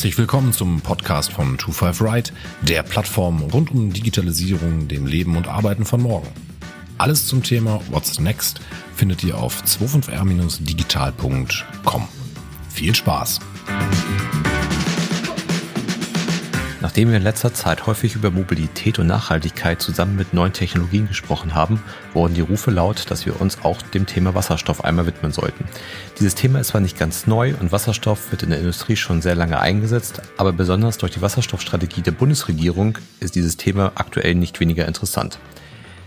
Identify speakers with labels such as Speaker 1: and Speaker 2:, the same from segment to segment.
Speaker 1: Herzlich willkommen zum Podcast von 25 Right, der Plattform rund um Digitalisierung, dem Leben und Arbeiten von morgen. Alles zum Thema What's Next findet ihr auf 25r-digital.com. Viel Spaß!
Speaker 2: Nachdem wir in letzter Zeit häufig über Mobilität und Nachhaltigkeit zusammen mit neuen Technologien gesprochen haben, wurden die Rufe laut, dass wir uns auch dem Thema Wasserstoff einmal widmen sollten. Dieses Thema ist zwar nicht ganz neu und Wasserstoff wird in der Industrie schon sehr lange eingesetzt, aber besonders durch die Wasserstoffstrategie der Bundesregierung ist dieses Thema aktuell nicht weniger interessant.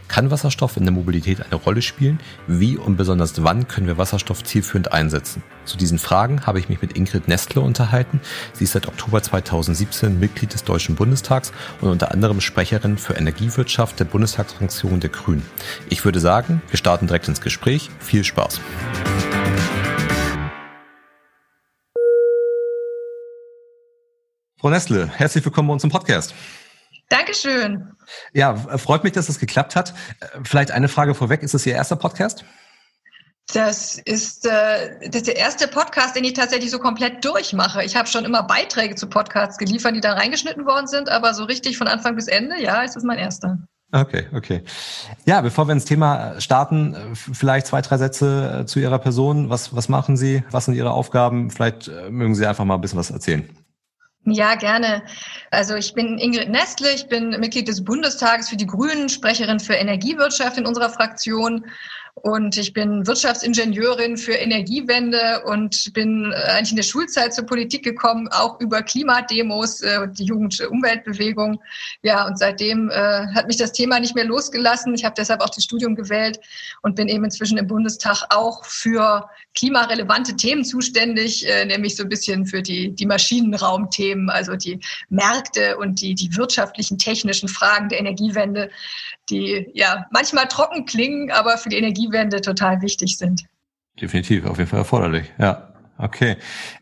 Speaker 2: Kann Wasserstoff in der Mobilität eine Rolle spielen? Wie und besonders wann können wir Wasserstoff zielführend einsetzen? Zu diesen Fragen habe ich mich mit Ingrid Nestle unterhalten. Sie ist seit Oktober 2017 Mitglied des Deutschen Bundestags und unter anderem Sprecherin für Energiewirtschaft der Bundestagsfraktion der Grünen. Ich würde sagen, wir starten direkt ins Gespräch. Viel Spaß. Frau Nestle, herzlich willkommen bei uns im Podcast.
Speaker 3: Dankeschön.
Speaker 2: Ja, freut mich, dass es geklappt hat. Vielleicht eine Frage vorweg. Ist das Ihr erster Podcast?
Speaker 3: Das ist, äh, das ist der erste Podcast, den ich tatsächlich so komplett durchmache. Ich habe schon immer Beiträge zu Podcasts geliefert, die da reingeschnitten worden sind, aber so richtig von Anfang bis Ende, ja, ist das mein erster.
Speaker 2: Okay, okay. Ja, bevor wir ins Thema starten, vielleicht zwei, drei Sätze äh, zu Ihrer Person. Was, was machen Sie? Was sind Ihre Aufgaben? Vielleicht äh, mögen Sie einfach mal ein bisschen was erzählen.
Speaker 3: Ja, gerne. Also ich bin Ingrid Nestle, ich bin Mitglied des Bundestages für die Grünen, Sprecherin für Energiewirtschaft in unserer Fraktion und ich bin Wirtschaftsingenieurin für Energiewende und bin äh, eigentlich in der Schulzeit zur Politik gekommen, auch über Klimademos, äh, die Jugend-Umweltbewegung. Ja, und seitdem äh, hat mich das Thema nicht mehr losgelassen. Ich habe deshalb auch das Studium gewählt und bin eben inzwischen im Bundestag auch für klimarelevante Themen zuständig, äh, nämlich so ein bisschen für die, die Maschinenraumthemen, also die Märkte und die, die wirtschaftlichen, technischen Fragen der Energiewende die ja manchmal trocken klingen, aber für die Energiewende total wichtig sind.
Speaker 2: Definitiv, auf jeden Fall erforderlich, ja. Okay.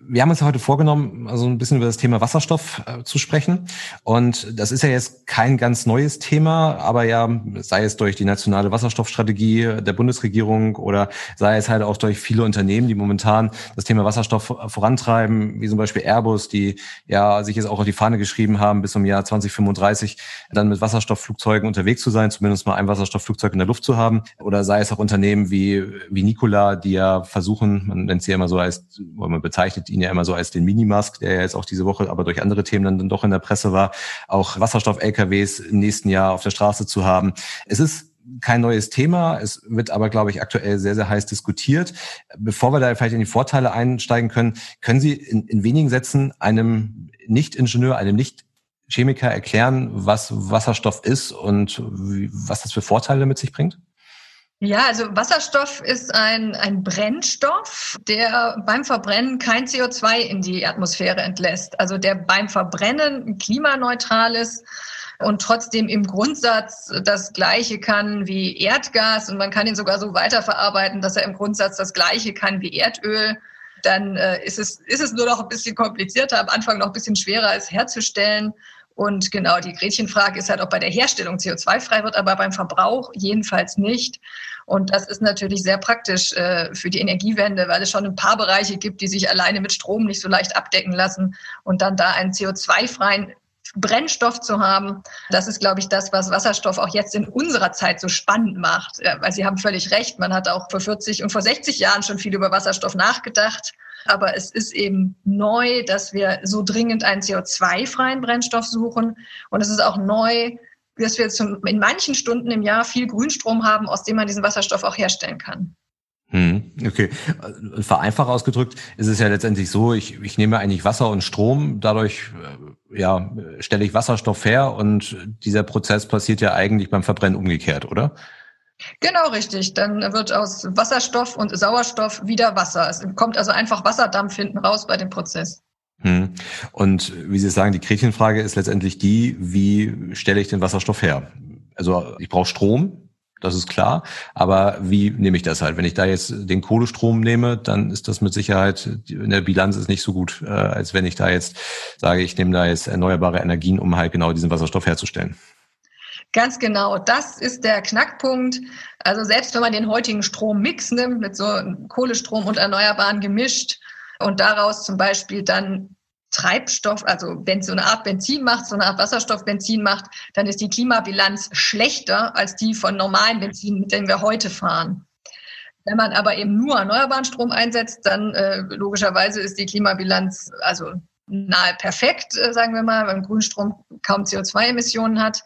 Speaker 2: Wir haben uns heute vorgenommen, also ein bisschen über das Thema Wasserstoff äh, zu sprechen. Und das ist ja jetzt kein ganz neues Thema, aber ja, sei es durch die nationale Wasserstoffstrategie der Bundesregierung oder sei es halt auch durch viele Unternehmen, die momentan das Thema Wasserstoff vorantreiben, wie zum Beispiel Airbus, die ja sich jetzt auch auf die Fahne geschrieben haben, bis zum Jahr 2035 dann mit Wasserstoffflugzeugen unterwegs zu sein, zumindest mal ein Wasserstoffflugzeug in der Luft zu haben. Oder sei es auch Unternehmen wie, wie Nikola, die ja versuchen, man nennt sie ja immer so als weil man bezeichnet ihn ja immer so als den Minimask, der ja jetzt auch diese Woche aber durch andere Themen dann, dann doch in der Presse war, auch Wasserstoff-LKWs im nächsten Jahr auf der Straße zu haben. Es ist kein neues Thema. Es wird aber, glaube ich, aktuell sehr, sehr heiß diskutiert. Bevor wir da vielleicht in die Vorteile einsteigen können, können Sie in, in wenigen Sätzen einem Nicht-Ingenieur, einem Nicht-Chemiker erklären, was Wasserstoff ist und wie, was das für Vorteile mit sich bringt?
Speaker 3: Ja, also Wasserstoff ist ein, ein Brennstoff, der beim Verbrennen kein CO2 in die Atmosphäre entlässt. Also der beim Verbrennen klimaneutral ist und trotzdem im Grundsatz das Gleiche kann wie Erdgas und man kann ihn sogar so weiterverarbeiten, dass er im Grundsatz das Gleiche kann wie Erdöl. Dann äh, ist, es, ist es nur noch ein bisschen komplizierter, am Anfang noch ein bisschen schwerer, es herzustellen. Und genau, die Gretchenfrage ist halt, ob bei der Herstellung CO2 frei wird, aber beim Verbrauch jedenfalls nicht. Und das ist natürlich sehr praktisch äh, für die Energiewende, weil es schon ein paar Bereiche gibt, die sich alleine mit Strom nicht so leicht abdecken lassen. Und dann da einen CO2-freien Brennstoff zu haben. Das ist, glaube ich, das, was Wasserstoff auch jetzt in unserer Zeit so spannend macht. Weil Sie haben völlig recht. Man hat auch vor 40 und vor 60 Jahren schon viel über Wasserstoff nachgedacht. Aber es ist eben neu, dass wir so dringend einen CO2-freien Brennstoff suchen. Und es ist auch neu, dass wir zum, in manchen Stunden im Jahr viel Grünstrom haben, aus dem man diesen Wasserstoff auch herstellen kann.
Speaker 2: Hm, okay. Vereinfacht ausgedrückt ist es ja letztendlich so, ich, ich nehme eigentlich Wasser und Strom, dadurch äh, ja, stelle ich Wasserstoff her und dieser Prozess passiert ja eigentlich beim Verbrennen umgekehrt, oder?
Speaker 3: Genau richtig. Dann wird aus Wasserstoff und Sauerstoff wieder Wasser. Es kommt also einfach Wasserdampf hinten raus bei dem Prozess.
Speaker 2: Hm. Und wie Sie sagen, die Gretchenfrage ist letztendlich die, wie stelle ich den Wasserstoff her? Also ich brauche Strom, das ist klar. Aber wie nehme ich das halt? Wenn ich da jetzt den Kohlestrom nehme, dann ist das mit Sicherheit, in der Bilanz ist nicht so gut, äh, als wenn ich da jetzt sage, ich nehme da jetzt erneuerbare Energien, um halt genau diesen Wasserstoff herzustellen.
Speaker 3: Ganz genau, das ist der Knackpunkt. Also selbst wenn man den heutigen Strommix nimmt, mit so Kohlestrom und Erneuerbaren gemischt und daraus zum Beispiel dann Treibstoff, also wenn so eine Art Benzin macht, so eine Art Wasserstoffbenzin macht, dann ist die Klimabilanz schlechter als die von normalen Benzin, mit denen wir heute fahren. Wenn man aber eben nur erneuerbaren Strom einsetzt, dann äh, logischerweise ist die Klimabilanz also nahe perfekt, äh, sagen wir mal, weil Grünstrom kaum CO2-Emissionen hat.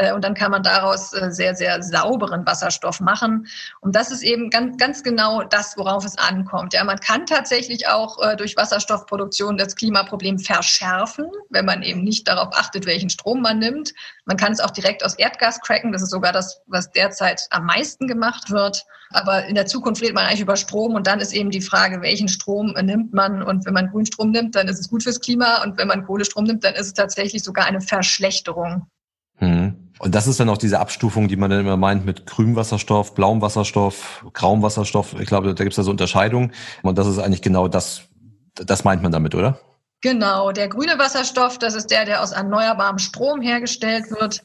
Speaker 3: Äh, und dann kann man daraus äh, sehr, sehr sauberen Wasserstoff machen. Und das ist eben ganz, ganz genau das, worauf es ankommt. Ja, man kann tatsächlich auch äh, durch Wasserstoffproduktion das Klimaproblem verschärfen, wenn man eben nicht darauf achtet, welchen Strom man nimmt. Man kann es auch direkt aus Erdgas cracken. Das ist sogar das, was derzeit am meisten gemacht wird. Aber in der Zukunft redet man eigentlich über Strom und dann ist eben die Frage, welchen Strom nimmt man? Und wenn man Grünstrom nimmt, dann ist es gut fürs Klima und wenn man Kohlestrom nimmt, dann ist es tatsächlich sogar eine Verschlechterung.
Speaker 2: Mhm. Und das ist dann auch diese Abstufung, die man dann immer meint mit grünem Wasserstoff, blauem Wasserstoff, grauem Wasserstoff. Ich glaube, da gibt es da so Unterscheidungen. Und das ist eigentlich genau das, das meint man damit, oder?
Speaker 3: Genau, der grüne Wasserstoff, das ist der, der aus erneuerbarem Strom hergestellt wird.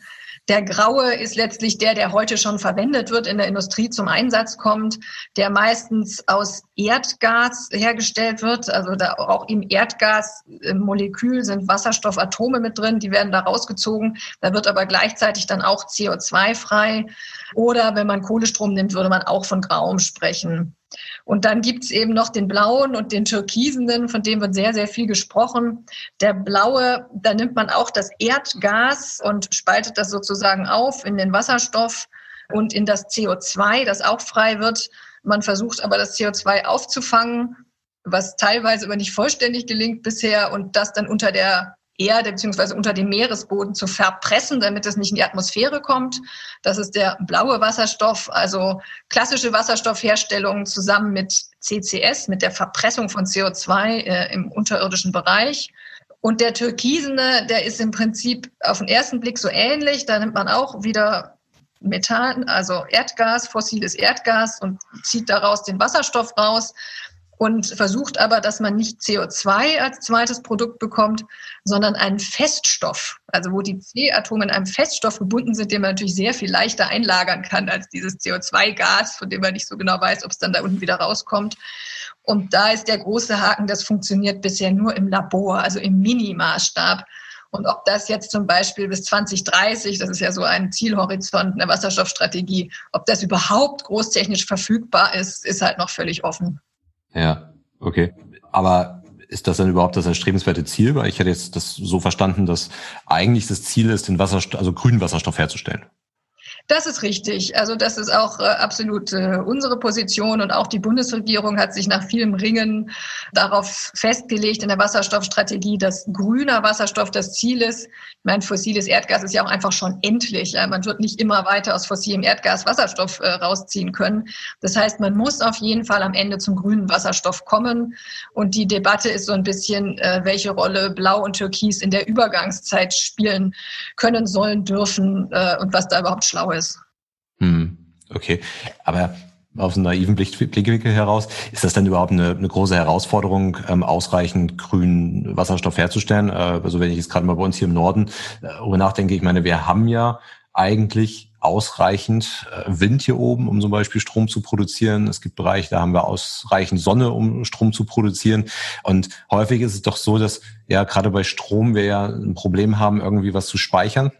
Speaker 3: Der graue ist letztlich der, der heute schon verwendet wird, in der Industrie zum Einsatz kommt, der meistens aus Erdgas hergestellt wird. Also da auch im Erdgasmolekül sind Wasserstoffatome mit drin, die werden da rausgezogen. Da wird aber gleichzeitig dann auch CO2 frei. Oder wenn man Kohlestrom nimmt, würde man auch von grauem sprechen. Und dann gibt's eben noch den blauen und den türkisenen, von dem wird sehr, sehr viel gesprochen. Der blaue, da nimmt man auch das Erdgas und spaltet das sozusagen auf in den Wasserstoff und in das CO2, das auch frei wird. Man versucht aber das CO2 aufzufangen, was teilweise aber nicht vollständig gelingt bisher und das dann unter der Erde bzw. unter dem Meeresboden zu verpressen, damit es nicht in die Atmosphäre kommt. Das ist der blaue Wasserstoff, also klassische Wasserstoffherstellung zusammen mit CCS, mit der Verpressung von CO2 äh, im unterirdischen Bereich. Und der türkisene, der ist im Prinzip auf den ersten Blick so ähnlich. Da nimmt man auch wieder Methan, also Erdgas, fossiles Erdgas und zieht daraus den Wasserstoff raus und versucht aber, dass man nicht CO2 als zweites Produkt bekommt, sondern einen Feststoff, also wo die C-Atome in einem Feststoff gebunden sind, den man natürlich sehr viel leichter einlagern kann als dieses CO2-Gas, von dem man nicht so genau weiß, ob es dann da unten wieder rauskommt. Und da ist der große Haken, das funktioniert bisher nur im Labor, also im Minimaßstab. Und ob das jetzt zum Beispiel bis 2030, das ist ja so ein Zielhorizont einer Wasserstoffstrategie, ob das überhaupt großtechnisch verfügbar ist, ist halt noch völlig offen.
Speaker 2: Ja, okay. Aber ist das dann überhaupt das erstrebenswerte Ziel? Weil ich hätte jetzt das so verstanden, dass eigentlich das Ziel ist, den Wasserstoff, also grünen Wasserstoff herzustellen.
Speaker 3: Das ist richtig. Also das ist auch äh, absolut äh, unsere Position und auch die Bundesregierung hat sich nach vielem Ringen darauf festgelegt in der Wasserstoffstrategie, dass grüner Wasserstoff das Ziel ist. Ich meine, fossiles Erdgas ist ja auch einfach schon endlich. Man wird nicht immer weiter aus fossilem Erdgas Wasserstoff äh, rausziehen können. Das heißt, man muss auf jeden Fall am Ende zum grünen Wasserstoff kommen. Und die Debatte ist so ein bisschen, welche Rolle Blau und Türkis in der Übergangszeit spielen können, sollen, dürfen und was da überhaupt schlau ist ist.
Speaker 2: Hm, okay, aber aus einem naiven Blickwinkel heraus, ist das denn überhaupt eine, eine große Herausforderung, ähm, ausreichend grünen Wasserstoff herzustellen? Äh, also wenn ich jetzt gerade mal bei uns hier im Norden äh, darüber nachdenke, ich meine, wir haben ja eigentlich ausreichend äh, Wind hier oben, um zum Beispiel Strom zu produzieren. Es gibt Bereiche, da haben wir ausreichend Sonne, um Strom zu produzieren. Und häufig ist es doch so, dass ja gerade bei Strom wir ja ein Problem haben, irgendwie was zu speichern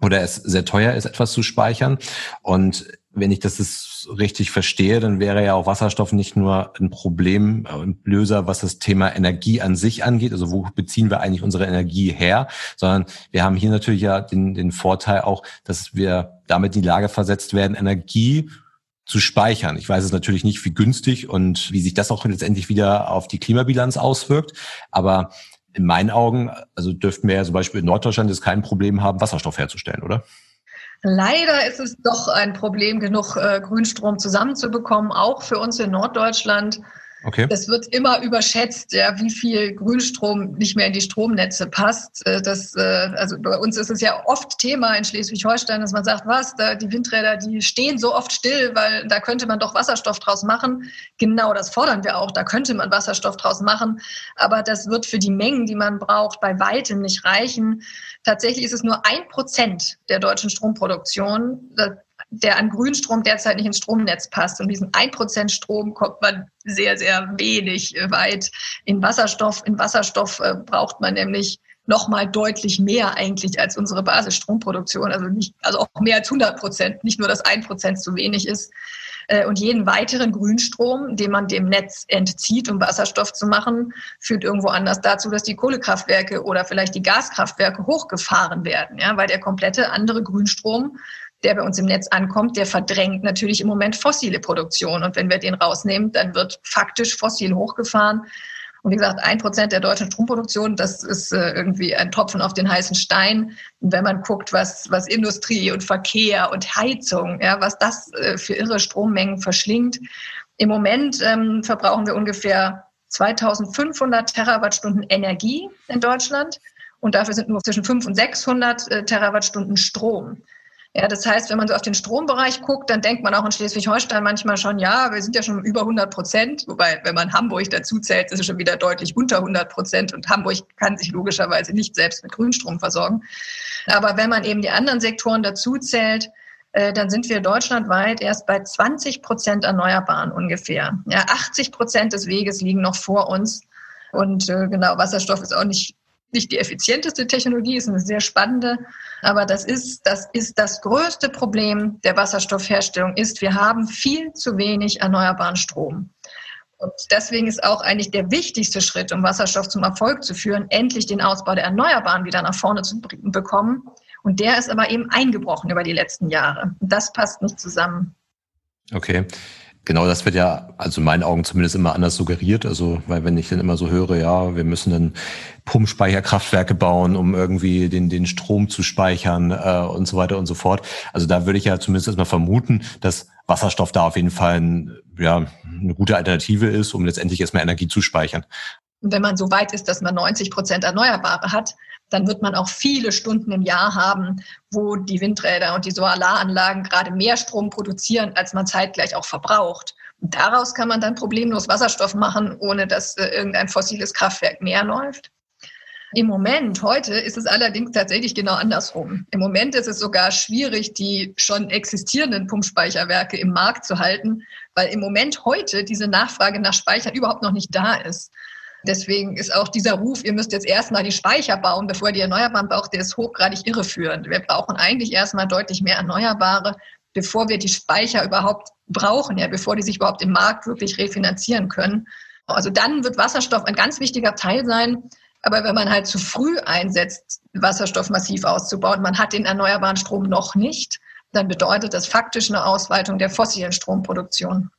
Speaker 2: oder es sehr teuer ist, etwas zu speichern. Und wenn ich das richtig verstehe, dann wäre ja auch Wasserstoff nicht nur ein Problem, ein Löser, was das Thema Energie an sich angeht. Also wo beziehen wir eigentlich unsere Energie her? Sondern wir haben hier natürlich ja den, den Vorteil auch, dass wir damit in die Lage versetzt werden, Energie zu speichern. Ich weiß es natürlich nicht, wie günstig und wie sich das auch letztendlich wieder auf die Klimabilanz auswirkt. Aber in meinen Augen, also dürften wir ja zum Beispiel in Norddeutschland jetzt kein Problem haben, Wasserstoff herzustellen, oder?
Speaker 3: Leider ist es doch ein Problem, genug äh, Grünstrom zusammenzubekommen, auch für uns in Norddeutschland. Okay. Das wird immer überschätzt, ja, wie viel Grünstrom nicht mehr in die Stromnetze passt. Äh, das, äh, also bei uns ist es ja oft Thema in Schleswig-Holstein, dass man sagt, was, da, die Windräder, die stehen so oft still, weil da könnte man doch Wasserstoff draus machen. Genau das fordern wir auch, da könnte man Wasserstoff draus machen. Aber das wird für die Mengen, die man braucht, bei weitem nicht reichen. Tatsächlich ist es nur ein Prozent der deutschen Stromproduktion der an Grünstrom derzeit nicht ins Stromnetz passt. Und diesen 1% Strom kommt man sehr, sehr wenig weit. In Wasserstoff, in Wasserstoff äh, braucht man nämlich noch mal deutlich mehr eigentlich als unsere Basisstromproduktion. Also nicht, also auch mehr als 100 Prozent. Nicht nur, dass ein Prozent zu wenig ist. Äh, und jeden weiteren Grünstrom, den man dem Netz entzieht, um Wasserstoff zu machen, führt irgendwo anders dazu, dass die Kohlekraftwerke oder vielleicht die Gaskraftwerke hochgefahren werden. Ja, weil der komplette andere Grünstrom der bei uns im Netz ankommt, der verdrängt natürlich im Moment fossile Produktion. Und wenn wir den rausnehmen, dann wird faktisch fossil hochgefahren. Und wie gesagt, ein Prozent der deutschen Stromproduktion, das ist äh, irgendwie ein Tropfen auf den heißen Stein. Und wenn man guckt, was, was Industrie und Verkehr und Heizung, ja, was das äh, für irre Strommengen verschlingt. Im Moment ähm, verbrauchen wir ungefähr 2500 Terawattstunden Energie in Deutschland. Und dafür sind nur zwischen 500 und 600 äh, Terawattstunden Strom. Ja, das heißt, wenn man so auf den Strombereich guckt, dann denkt man auch in Schleswig-Holstein manchmal schon, ja, wir sind ja schon über 100 Prozent. Wobei, wenn man Hamburg dazu zählt, ist es schon wieder deutlich unter 100 Prozent. Und Hamburg kann sich logischerweise nicht selbst mit Grünstrom versorgen. Aber wenn man eben die anderen Sektoren dazu zählt, äh, dann sind wir deutschlandweit erst bei 20 Prozent Erneuerbaren ungefähr. Ja, 80 Prozent des Weges liegen noch vor uns. Und äh, genau, Wasserstoff ist auch nicht nicht die effizienteste Technologie, ist eine sehr spannende, aber das ist, das ist das größte Problem der Wasserstoffherstellung ist, wir haben viel zu wenig erneuerbaren Strom. Und deswegen ist auch eigentlich der wichtigste Schritt, um Wasserstoff zum Erfolg zu führen, endlich den Ausbau der Erneuerbaren wieder nach vorne zu bekommen. Und der ist aber eben eingebrochen über die letzten Jahre. Und das passt nicht zusammen.
Speaker 2: Okay. Genau, das wird ja, also in meinen Augen zumindest immer anders suggeriert. Also, weil wenn ich dann immer so höre, ja, wir müssen dann Pumpspeicherkraftwerke bauen, um irgendwie den, den Strom zu speichern äh, und so weiter und so fort. Also da würde ich ja zumindest erstmal vermuten, dass Wasserstoff da auf jeden Fall ein, ja, eine gute Alternative ist, um letztendlich erstmal Energie zu speichern.
Speaker 3: Und wenn man so weit ist, dass man 90 Prozent Erneuerbare hat, dann wird man auch viele Stunden im Jahr haben, wo die Windräder und die Solaranlagen gerade mehr Strom produzieren, als man zeitgleich auch verbraucht. Und daraus kann man dann problemlos Wasserstoff machen, ohne dass äh, irgendein fossiles Kraftwerk mehr läuft. Im Moment, heute, ist es allerdings tatsächlich genau andersrum. Im Moment ist es sogar schwierig, die schon existierenden Pumpspeicherwerke im Markt zu halten, weil im Moment heute diese Nachfrage nach Speichern überhaupt noch nicht da ist. Deswegen ist auch dieser Ruf, ihr müsst jetzt erstmal die Speicher bauen, bevor ihr die Erneuerbaren braucht, der ist hochgradig irreführend. Wir brauchen eigentlich erstmal deutlich mehr Erneuerbare, bevor wir die Speicher überhaupt brauchen, ja, bevor die sich überhaupt im Markt wirklich refinanzieren können. Also dann wird Wasserstoff ein ganz wichtiger Teil sein. Aber wenn man halt zu früh einsetzt, Wasserstoff massiv auszubauen, man hat den erneuerbaren Strom noch nicht, dann bedeutet das faktisch eine Ausweitung der fossilen Stromproduktion.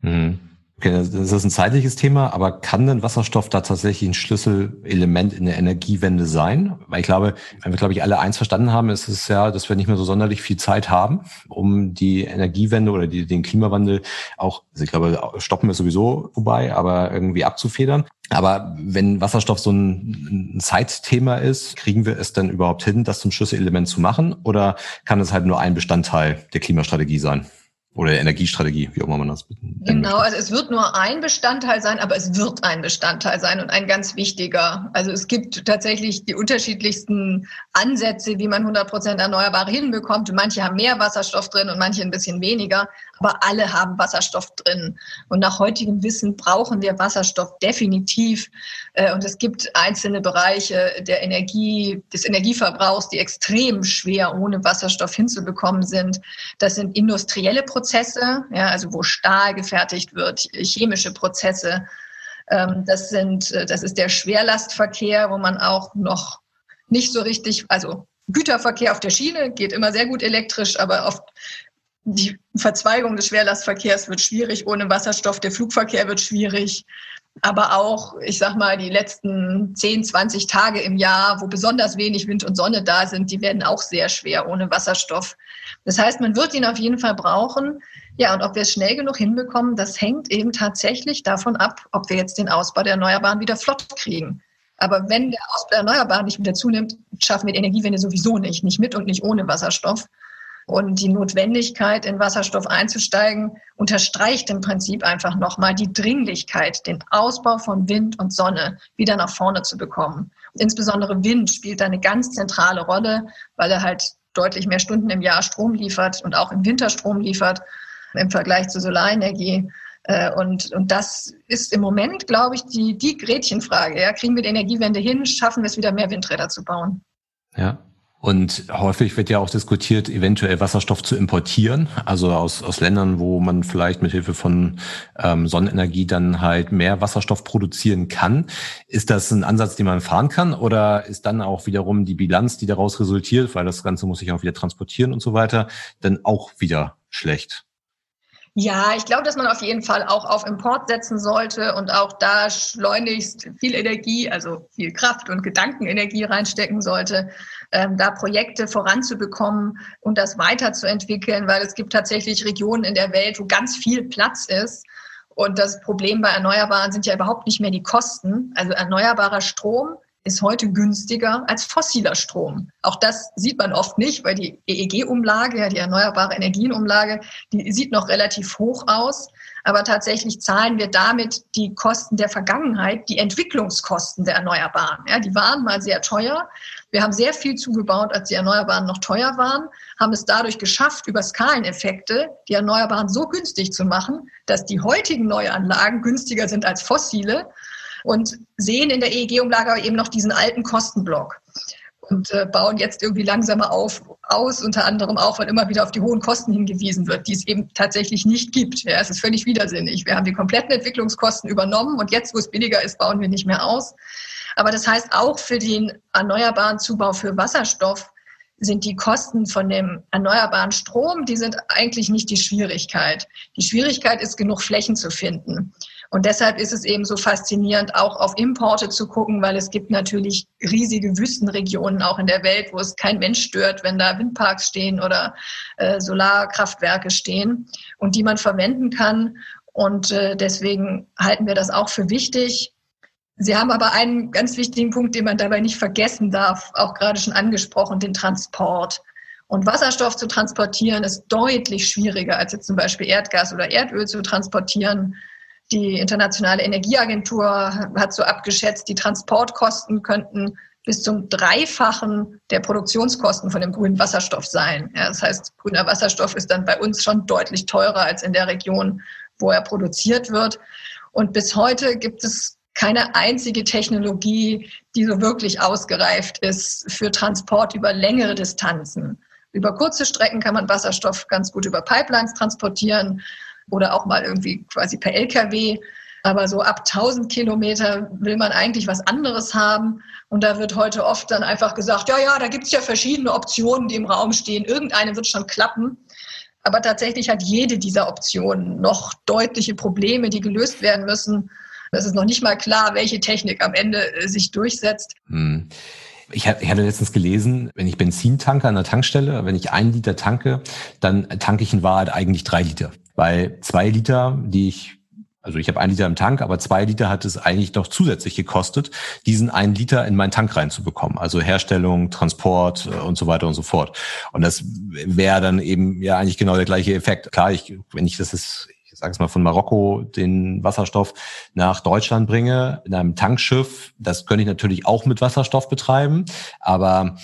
Speaker 2: Mhm. Okay, das ist ein zeitliches Thema, aber kann denn Wasserstoff da tatsächlich ein Schlüsselelement in der Energiewende sein? Weil ich glaube, wenn wir, glaube ich, alle eins verstanden haben, ist es ja, dass wir nicht mehr so sonderlich viel Zeit haben, um die Energiewende oder die, den Klimawandel auch, also ich glaube, stoppen wir sowieso vorbei, aber irgendwie abzufedern. Aber wenn Wasserstoff so ein, ein Zeitthema ist, kriegen wir es denn überhaupt hin, das zum Schlüsselelement zu machen? Oder kann es halt nur ein Bestandteil der Klimastrategie sein? Oder Energiestrategie, wie auch immer man das
Speaker 3: Genau, also es wird nur ein Bestandteil sein, aber es wird ein Bestandteil sein und ein ganz wichtiger. Also es gibt tatsächlich die unterschiedlichsten Ansätze, wie man 100 Prozent Erneuerbare hinbekommt. Manche haben mehr Wasserstoff drin und manche ein bisschen weniger, aber alle haben Wasserstoff drin. Und nach heutigem Wissen brauchen wir Wasserstoff definitiv. Äh, und es gibt einzelne Bereiche der Energie, des Energieverbrauchs, die extrem schwer ohne Wasserstoff hinzubekommen sind. Das sind industrielle Prozesse ja, also wo Stahl gefertigt wird, chemische Prozesse. Ähm, das sind, äh, das ist der Schwerlastverkehr, wo man auch noch nicht so richtig, also Güterverkehr auf der Schiene geht immer sehr gut elektrisch, aber oft die Verzweigung des Schwerlastverkehrs wird schwierig ohne Wasserstoff. Der Flugverkehr wird schwierig. aber auch, ich sag mal, die letzten 10, 20 Tage im Jahr, wo besonders wenig Wind und Sonne da sind, die werden auch sehr schwer ohne Wasserstoff. Das heißt, man wird ihn auf jeden Fall brauchen. Ja, und ob wir es schnell genug hinbekommen, das hängt eben tatsächlich davon ab, ob wir jetzt den Ausbau der Erneuerbaren wieder flott kriegen. Aber wenn der Ausbau der Erneuerbaren nicht wieder zunimmt, schaffen wir die Energiewende sowieso nicht, nicht mit und nicht ohne Wasserstoff. Und die Notwendigkeit, in Wasserstoff einzusteigen, unterstreicht im Prinzip einfach nochmal die Dringlichkeit, den Ausbau von Wind und Sonne wieder nach vorne zu bekommen. Insbesondere Wind spielt da eine ganz zentrale Rolle, weil er halt deutlich mehr Stunden im Jahr Strom liefert und auch im Winter Strom liefert im Vergleich zur Solarenergie. Äh, und, und das ist im Moment, glaube ich, die, die Gretchenfrage. Ja? Kriegen wir die Energiewende hin? Schaffen wir es wieder mehr Windräder zu bauen?
Speaker 2: Ja, und häufig wird ja auch diskutiert, eventuell Wasserstoff zu importieren, also aus, aus Ländern, wo man vielleicht mit Hilfe von ähm, Sonnenenergie dann halt mehr Wasserstoff produzieren kann. Ist das ein Ansatz, den man fahren kann oder ist dann auch wiederum die Bilanz, die daraus resultiert, weil das Ganze muss sich auch wieder transportieren und so weiter, dann auch wieder schlecht?
Speaker 3: Ja, ich glaube, dass man auf jeden Fall auch auf Import setzen sollte und auch da schleunigst viel Energie, also viel Kraft und Gedankenenergie reinstecken sollte, ähm, da Projekte voranzubekommen und das weiterzuentwickeln, weil es gibt tatsächlich Regionen in der Welt, wo ganz viel Platz ist. Und das Problem bei Erneuerbaren sind ja überhaupt nicht mehr die Kosten. Also erneuerbarer Strom ist heute günstiger als fossiler Strom. Auch das sieht man oft nicht, weil die EEG-Umlage, die Erneuerbare Energienumlage, die sieht noch relativ hoch aus. Aber tatsächlich zahlen wir damit die Kosten der Vergangenheit, die Entwicklungskosten der Erneuerbaren. Ja, die waren mal sehr teuer. Wir haben sehr viel zugebaut, als die Erneuerbaren noch teuer waren, haben es dadurch geschafft, über Skaleneffekte die Erneuerbaren so günstig zu machen, dass die heutigen Neuanlagen günstiger sind als fossile und sehen in der EEG-Umlage eben noch diesen alten Kostenblock und äh, bauen jetzt irgendwie langsamer auf, aus, unter anderem auch, weil immer wieder auf die hohen Kosten hingewiesen wird, die es eben tatsächlich nicht gibt. Ja, es ist völlig widersinnig. Wir haben die kompletten Entwicklungskosten übernommen und jetzt, wo es billiger ist, bauen wir nicht mehr aus. Aber das heißt, auch für den erneuerbaren Zubau für Wasserstoff sind die Kosten von dem erneuerbaren Strom, die sind eigentlich nicht die Schwierigkeit. Die Schwierigkeit ist, genug Flächen zu finden. Und deshalb ist es eben so faszinierend, auch auf Importe zu gucken, weil es gibt natürlich riesige Wüstenregionen auch in der Welt, wo es kein Mensch stört, wenn da Windparks stehen oder äh, Solarkraftwerke stehen und die man verwenden kann. Und äh, deswegen halten wir das auch für wichtig. Sie haben aber einen ganz wichtigen Punkt, den man dabei nicht vergessen darf, auch gerade schon angesprochen, den Transport. Und Wasserstoff zu transportieren ist deutlich schwieriger, als jetzt zum Beispiel Erdgas oder Erdöl zu transportieren. Die Internationale Energieagentur hat so abgeschätzt, die Transportkosten könnten bis zum Dreifachen der Produktionskosten von dem grünen Wasserstoff sein. Ja, das heißt, grüner Wasserstoff ist dann bei uns schon deutlich teurer als in der Region, wo er produziert wird. Und bis heute gibt es keine einzige Technologie, die so wirklich ausgereift ist für Transport über längere Distanzen. Über kurze Strecken kann man Wasserstoff ganz gut über Pipelines transportieren oder auch mal irgendwie quasi per LKW. Aber so ab 1000 Kilometer will man eigentlich was anderes haben. Und da wird heute oft dann einfach gesagt, ja, ja, da gibt es ja verschiedene Optionen, die im Raum stehen. Irgendeine wird schon klappen. Aber tatsächlich hat jede dieser Optionen noch deutliche Probleme, die gelöst werden müssen. Es ist noch nicht mal klar, welche Technik am Ende äh, sich durchsetzt. Hm.
Speaker 2: Ich hatte letztens gelesen, wenn ich Benzin tanke an der Tankstelle, wenn ich einen Liter tanke, dann tanke ich in Wahrheit eigentlich drei Liter. Weil zwei Liter, die ich also ich habe einen Liter im Tank, aber zwei Liter hat es eigentlich noch zusätzlich gekostet, diesen einen Liter in meinen Tank reinzubekommen. Also Herstellung, Transport äh, und so weiter und so fort. Und das wäre dann eben ja eigentlich genau der gleiche Effekt. Klar, ich, wenn ich das ist, sage es mal, von Marokko den Wasserstoff nach Deutschland bringe in einem Tankschiff, das könnte ich natürlich auch mit Wasserstoff betreiben, aber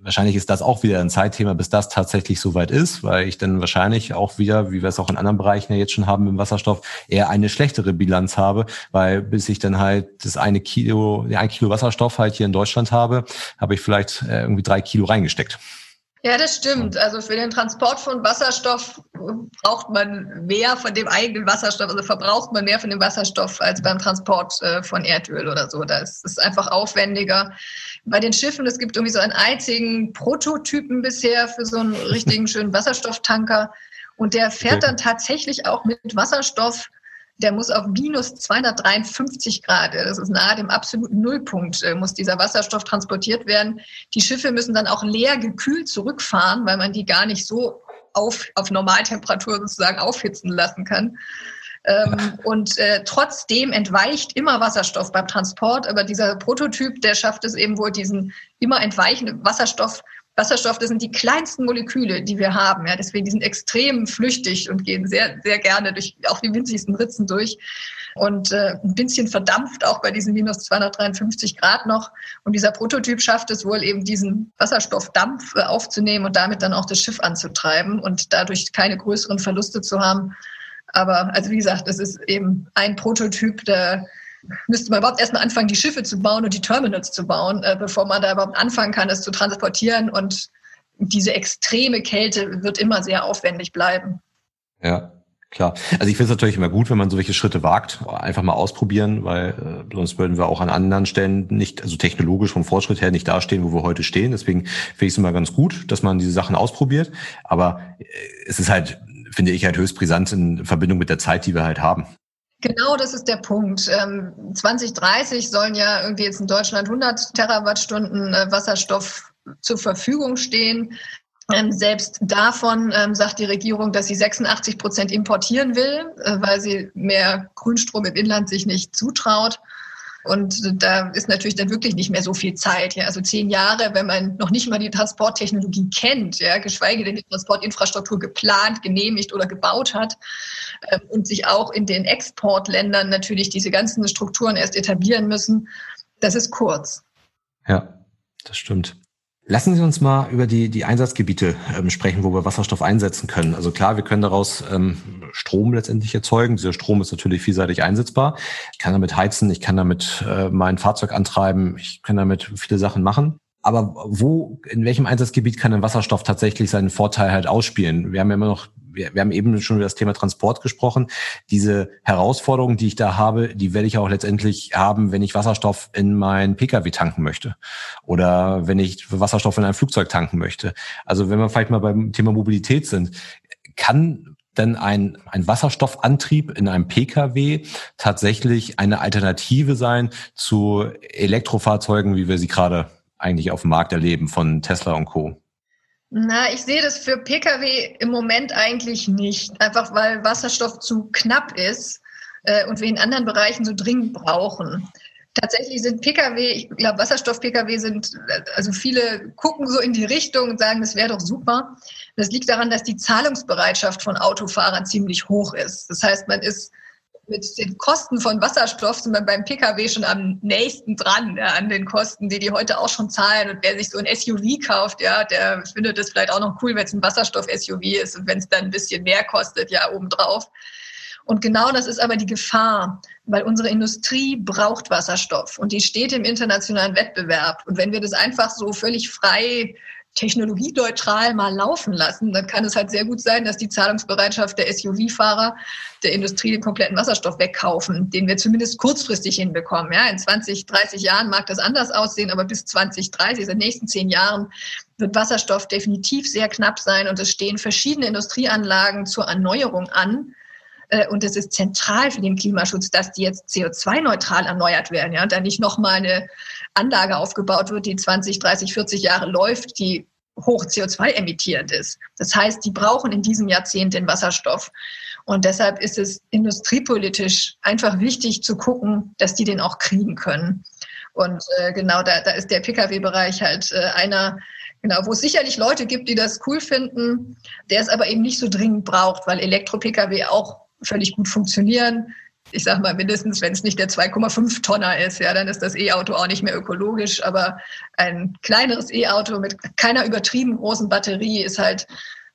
Speaker 2: wahrscheinlich ist das auch wieder ein Zeitthema, bis das tatsächlich soweit ist, weil ich dann wahrscheinlich auch wieder, wie wir es auch in anderen Bereichen ja jetzt schon haben im Wasserstoff, eher eine schlechtere Bilanz habe, weil bis ich dann halt das eine Kilo, ein Kilo Wasserstoff halt hier in Deutschland habe, habe ich vielleicht äh, irgendwie drei Kilo reingesteckt.
Speaker 3: Ja, das stimmt. Also für den Transport von Wasserstoff braucht man mehr von dem eigenen Wasserstoff, also verbraucht man mehr von dem Wasserstoff als beim Transport äh, von Erdöl oder so. Das ist einfach aufwendiger. Bei den Schiffen, es gibt irgendwie so einen einzigen Prototypen bisher für so einen richtigen schönen Wasserstofftanker. Und der fährt dann tatsächlich auch mit Wasserstoff der muss auf minus 253 Grad, das ist nahe dem absoluten Nullpunkt, äh, muss dieser Wasserstoff transportiert werden. Die Schiffe müssen dann auch leer gekühlt zurückfahren, weil man die gar nicht so auf, auf Normaltemperatur sozusagen aufhitzen lassen kann. Ähm, und äh, trotzdem entweicht immer Wasserstoff beim Transport, aber dieser Prototyp, der schafft es eben wohl, diesen immer entweichenden Wasserstoff Wasserstoff, das sind die kleinsten Moleküle, die wir haben. Ja, deswegen, die sind extrem flüchtig und gehen sehr, sehr gerne durch auch die winzigsten Ritzen durch. Und äh, ein bisschen verdampft auch bei diesen minus 253 Grad noch. Und dieser Prototyp schafft es wohl eben, diesen Wasserstoffdampf äh, aufzunehmen und damit dann auch das Schiff anzutreiben und dadurch keine größeren Verluste zu haben. Aber also wie gesagt, das ist eben ein Prototyp, der müsste man überhaupt erstmal anfangen, die Schiffe zu bauen und die Terminals zu bauen, äh, bevor man da überhaupt anfangen kann, es zu transportieren. Und diese extreme Kälte wird immer sehr aufwendig bleiben.
Speaker 2: Ja, klar. Also ich finde es natürlich immer gut, wenn man solche Schritte wagt, einfach mal ausprobieren, weil äh, sonst würden wir auch an anderen Stellen nicht, also technologisch vom Fortschritt her nicht dastehen, wo wir heute stehen. Deswegen finde ich es immer ganz gut, dass man diese Sachen ausprobiert. Aber äh, es ist halt, finde ich, halt höchst brisant in Verbindung mit der Zeit, die wir halt haben.
Speaker 3: Genau, das ist der Punkt. 2030 ähm, sollen ja irgendwie jetzt in Deutschland 100 Terawattstunden äh, Wasserstoff zur Verfügung stehen. Ähm, selbst davon ähm, sagt die Regierung, dass sie 86 Prozent importieren will, äh, weil sie mehr Grünstrom im Inland sich nicht zutraut. Und da ist natürlich dann wirklich nicht mehr so viel Zeit. Ja. Also zehn Jahre, wenn man noch nicht mal die Transporttechnologie kennt, ja, geschweige denn die Transportinfrastruktur geplant, genehmigt oder gebaut hat ähm, und sich auch in den Exportländern natürlich diese ganzen Strukturen erst etablieren müssen, das ist kurz.
Speaker 2: Ja, das stimmt. Lassen Sie uns mal über die, die Einsatzgebiete ähm, sprechen, wo wir Wasserstoff einsetzen können. Also klar, wir können daraus ähm, Strom letztendlich erzeugen. Dieser Strom ist natürlich vielseitig einsetzbar. Ich kann damit heizen, ich kann damit äh, mein Fahrzeug antreiben, ich kann damit viele Sachen machen. Aber wo, in welchem Einsatzgebiet kann ein Wasserstoff tatsächlich seinen Vorteil halt ausspielen? Wir haben ja immer noch, wir, wir haben eben schon über das Thema Transport gesprochen. Diese Herausforderungen, die ich da habe, die werde ich auch letztendlich haben, wenn ich Wasserstoff in mein Pkw tanken möchte. Oder wenn ich Wasserstoff in ein Flugzeug tanken möchte. Also wenn wir vielleicht mal beim Thema Mobilität sind, kann denn ein, ein Wasserstoffantrieb in einem Pkw tatsächlich eine Alternative sein zu Elektrofahrzeugen, wie wir sie gerade eigentlich auf dem Markt erleben von Tesla und Co.
Speaker 3: Na, ich sehe das für Pkw im Moment eigentlich nicht, einfach weil Wasserstoff zu knapp ist äh, und wir in anderen Bereichen so dringend brauchen. Tatsächlich sind Pkw, ich glaube, Wasserstoff-Pkw sind, also viele gucken so in die Richtung und sagen, das wäre doch super. Das liegt daran, dass die Zahlungsbereitschaft von Autofahrern ziemlich hoch ist. Das heißt, man ist mit den Kosten von Wasserstoff sind wir beim Pkw schon am nächsten dran ja, an den Kosten, die die heute auch schon zahlen. Und wer sich so ein SUV kauft, ja, der findet es vielleicht auch noch cool, wenn es ein Wasserstoff-SUV ist und wenn es dann ein bisschen mehr kostet, ja, obendrauf. Und genau das ist aber die Gefahr, weil unsere Industrie braucht Wasserstoff und die steht im internationalen Wettbewerb. Und wenn wir das einfach so völlig frei technologieneutral mal laufen lassen, dann kann es halt sehr gut sein, dass die Zahlungsbereitschaft der SUV-Fahrer der Industrie den kompletten Wasserstoff wegkaufen, den wir zumindest kurzfristig hinbekommen. Ja, in 20, 30 Jahren mag das anders aussehen, aber bis 2030, in den nächsten zehn Jahren, wird Wasserstoff definitiv sehr knapp sein und es stehen verschiedene Industrieanlagen zur Erneuerung an äh, und es ist zentral für den Klimaschutz, dass die jetzt CO2-neutral erneuert werden. Ja, und dann nicht nochmal eine Anlage aufgebaut wird, die 20, 30, 40 Jahre läuft, die hoch CO2 emittierend ist. Das heißt, die brauchen in diesem Jahrzehnt den Wasserstoff. Und deshalb ist es industriepolitisch einfach wichtig zu gucken, dass die den auch kriegen können. Und äh, genau da, da ist der Pkw-Bereich halt äh, einer, genau, wo es sicherlich Leute gibt, die das cool finden, der es aber eben nicht so dringend braucht, weil Elektro-Pkw auch völlig gut funktionieren. Ich sage mal, mindestens, wenn es nicht der 2,5 Tonner ist, ja, dann ist das E-Auto auch nicht mehr ökologisch. Aber ein kleineres E-Auto mit keiner übertrieben großen Batterie ist halt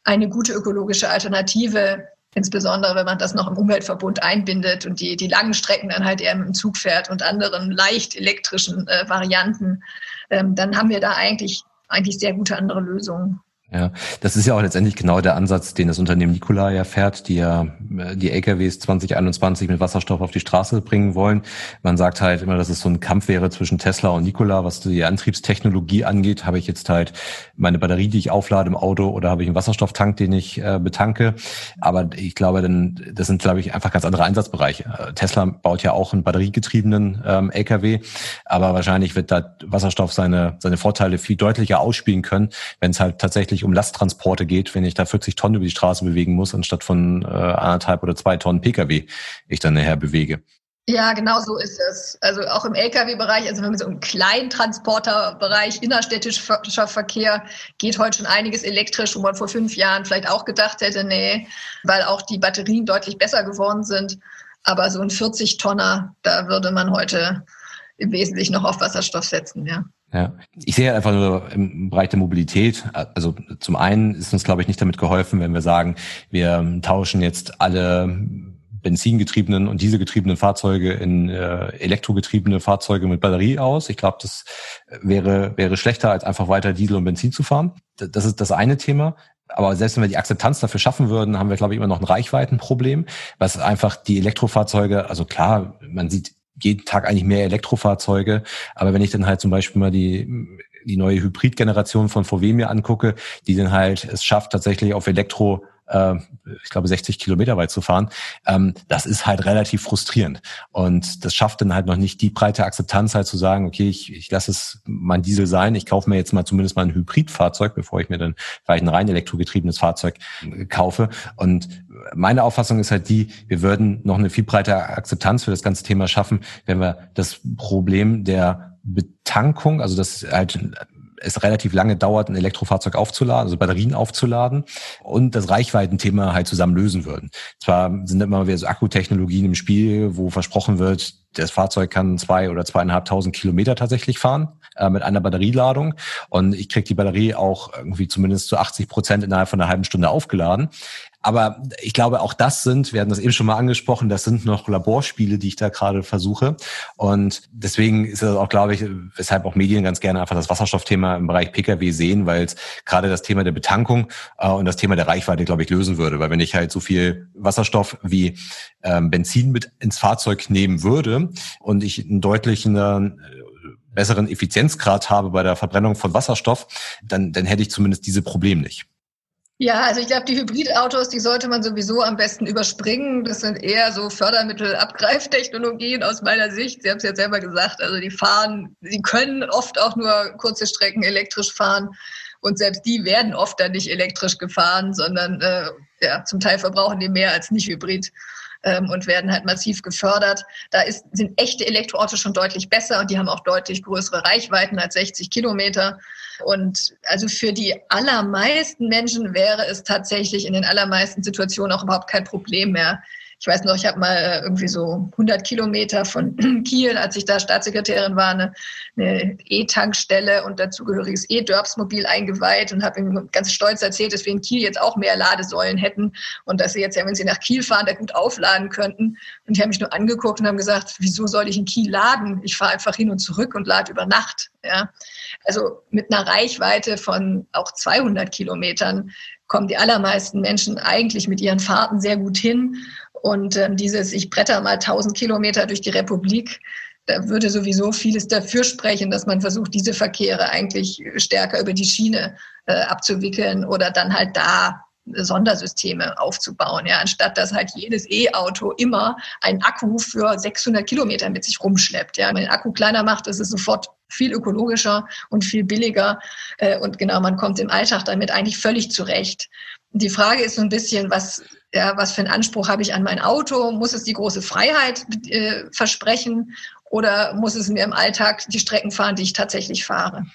Speaker 3: eine gute ökologische Alternative, insbesondere wenn man das noch im Umweltverbund einbindet und die, die langen Strecken dann halt eher mit dem Zug fährt und anderen leicht elektrischen äh, Varianten, ähm, dann haben wir da eigentlich, eigentlich sehr gute andere Lösungen.
Speaker 2: Ja, das ist ja auch letztendlich genau der Ansatz, den das Unternehmen Nikola ja fährt, die ja äh, die LKWs 2021 mit Wasserstoff auf die Straße bringen wollen. Man sagt halt immer, dass es so ein Kampf wäre zwischen Tesla und Nikola, was die Antriebstechnologie angeht. Habe ich jetzt halt meine Batterie, die ich auflade im Auto oder habe ich einen Wasserstofftank, den ich äh, betanke? Aber ich glaube, dann, das sind, glaube ich, einfach ganz andere Einsatzbereiche. Äh, Tesla baut ja auch einen batteriegetriebenen ähm, LKW, aber wahrscheinlich wird da Wasserstoff seine, seine Vorteile viel deutlicher ausspielen können, wenn es halt tatsächlich wirklich um Lasttransporte geht, wenn ich da 40 Tonnen über die Straße bewegen muss, anstatt von äh, anderthalb oder zwei Tonnen Pkw ich dann nachher bewege.
Speaker 3: Ja, genau so ist es. Also auch im Lkw-Bereich, also wenn wir so im Kleintransporterbereich, innerstädtischer Verkehr, geht heute schon einiges elektrisch, wo man vor fünf Jahren vielleicht auch gedacht hätte, nee, weil auch die Batterien deutlich besser geworden sind. Aber so ein 40-Tonner, da würde man heute im Wesentlichen noch auf Wasserstoff setzen, ja.
Speaker 2: Ja, ich sehe einfach nur im Bereich der Mobilität, also zum einen ist uns, glaube ich, nicht damit geholfen, wenn wir sagen, wir tauschen jetzt alle benzingetriebenen und dieselgetriebenen Fahrzeuge in äh, elektrogetriebene Fahrzeuge mit Batterie aus. Ich glaube, das wäre, wäre schlechter, als einfach weiter Diesel und Benzin zu fahren. Das ist das eine Thema. Aber selbst wenn wir die Akzeptanz dafür schaffen würden, haben wir, glaube ich, immer noch ein Reichweitenproblem, was einfach die Elektrofahrzeuge, also klar, man sieht jeden Tag eigentlich mehr Elektrofahrzeuge. Aber wenn ich dann halt zum Beispiel mal die, die neue Hybrid-Generation von VW mir angucke, die dann halt es schafft, tatsächlich auf Elektro äh, ich glaube 60 Kilometer weit zu fahren, ähm, das ist halt relativ frustrierend. Und das schafft dann halt noch nicht die breite Akzeptanz halt zu sagen, okay, ich, ich lasse es mein Diesel sein, ich kaufe mir jetzt mal zumindest mal ein Hybridfahrzeug, bevor ich mir dann vielleicht ein rein elektrogetriebenes Fahrzeug kaufe. Und meine Auffassung ist halt die, wir würden noch eine viel breitere Akzeptanz für das ganze Thema schaffen, wenn wir das Problem der Betankung, also das halt es relativ lange dauert, ein Elektrofahrzeug aufzuladen, also Batterien aufzuladen und das Reichweitenthema halt zusammen lösen würden. Zwar sind immer wieder so Akkutechnologien im Spiel, wo versprochen wird, das Fahrzeug kann zwei oder zweieinhalbtausend Kilometer tatsächlich fahren äh, mit einer Batterieladung und ich kriege die Batterie auch irgendwie zumindest zu 80 Prozent innerhalb von einer halben Stunde aufgeladen. Aber ich glaube, auch das sind, wir hatten das eben schon mal angesprochen, das sind noch Laborspiele, die ich da gerade versuche. Und deswegen ist das auch, glaube ich, weshalb auch Medien ganz gerne einfach das Wasserstoffthema im Bereich Pkw sehen, weil es gerade das Thema der Betankung äh, und das Thema der Reichweite, glaube ich, lösen würde. Weil wenn ich halt so viel Wasserstoff wie ähm, Benzin mit ins Fahrzeug nehmen würde und ich einen deutlichen äh, besseren Effizienzgrad habe bei der Verbrennung von Wasserstoff, dann, dann hätte ich zumindest diese Probleme nicht.
Speaker 3: Ja, also ich glaube, die Hybridautos, die sollte man sowieso am besten überspringen. Das sind eher so Fördermittel-Abgreiftechnologien aus meiner Sicht. Sie haben es ja selber gesagt. Also die fahren, sie können oft auch nur kurze Strecken elektrisch fahren. Und selbst die werden oft dann nicht elektrisch gefahren, sondern äh, ja, zum Teil verbrauchen die mehr als nicht Hybrid ähm, und werden halt massiv gefördert. Da ist, sind echte Elektroautos schon deutlich besser und die haben auch deutlich größere Reichweiten als 60 Kilometer. Und also für die allermeisten Menschen wäre es tatsächlich in den allermeisten Situationen auch überhaupt kein Problem mehr, ich weiß noch, ich habe mal äh, irgendwie so 100 Kilometer von Kiel, als ich da Staatssekretärin war, eine, eine E-Tankstelle und dazugehöriges E-Dörpsmobil eingeweiht und habe ihm ganz stolz erzählt, dass wir in Kiel jetzt auch mehr Ladesäulen hätten und dass sie jetzt ja, wenn sie nach Kiel fahren, da gut aufladen könnten. Und die haben mich nur angeguckt und haben gesagt, wieso soll ich in Kiel laden? Ich fahre einfach hin und zurück und lade über Nacht. Ja. Also mit einer Reichweite von auch 200 Kilometern kommen die allermeisten Menschen eigentlich mit ihren Fahrten sehr gut hin. Und ähm, dieses, ich bretter mal 1000 Kilometer durch die Republik, da würde sowieso vieles dafür sprechen, dass man versucht, diese Verkehre eigentlich stärker über die Schiene äh, abzuwickeln oder dann halt da Sondersysteme aufzubauen, ja, anstatt dass halt jedes E-Auto immer einen Akku für 600 Kilometer mit sich rumschleppt. Ja, wenn man den Akku kleiner macht, ist es sofort viel ökologischer und viel billiger. Äh, und genau, man kommt im Alltag damit eigentlich völlig zurecht. Die Frage ist so ein bisschen, was, ja, was für einen Anspruch habe ich an mein Auto? Muss es die große Freiheit äh, versprechen oder muss es mir im Alltag die Strecken fahren, die ich tatsächlich fahre?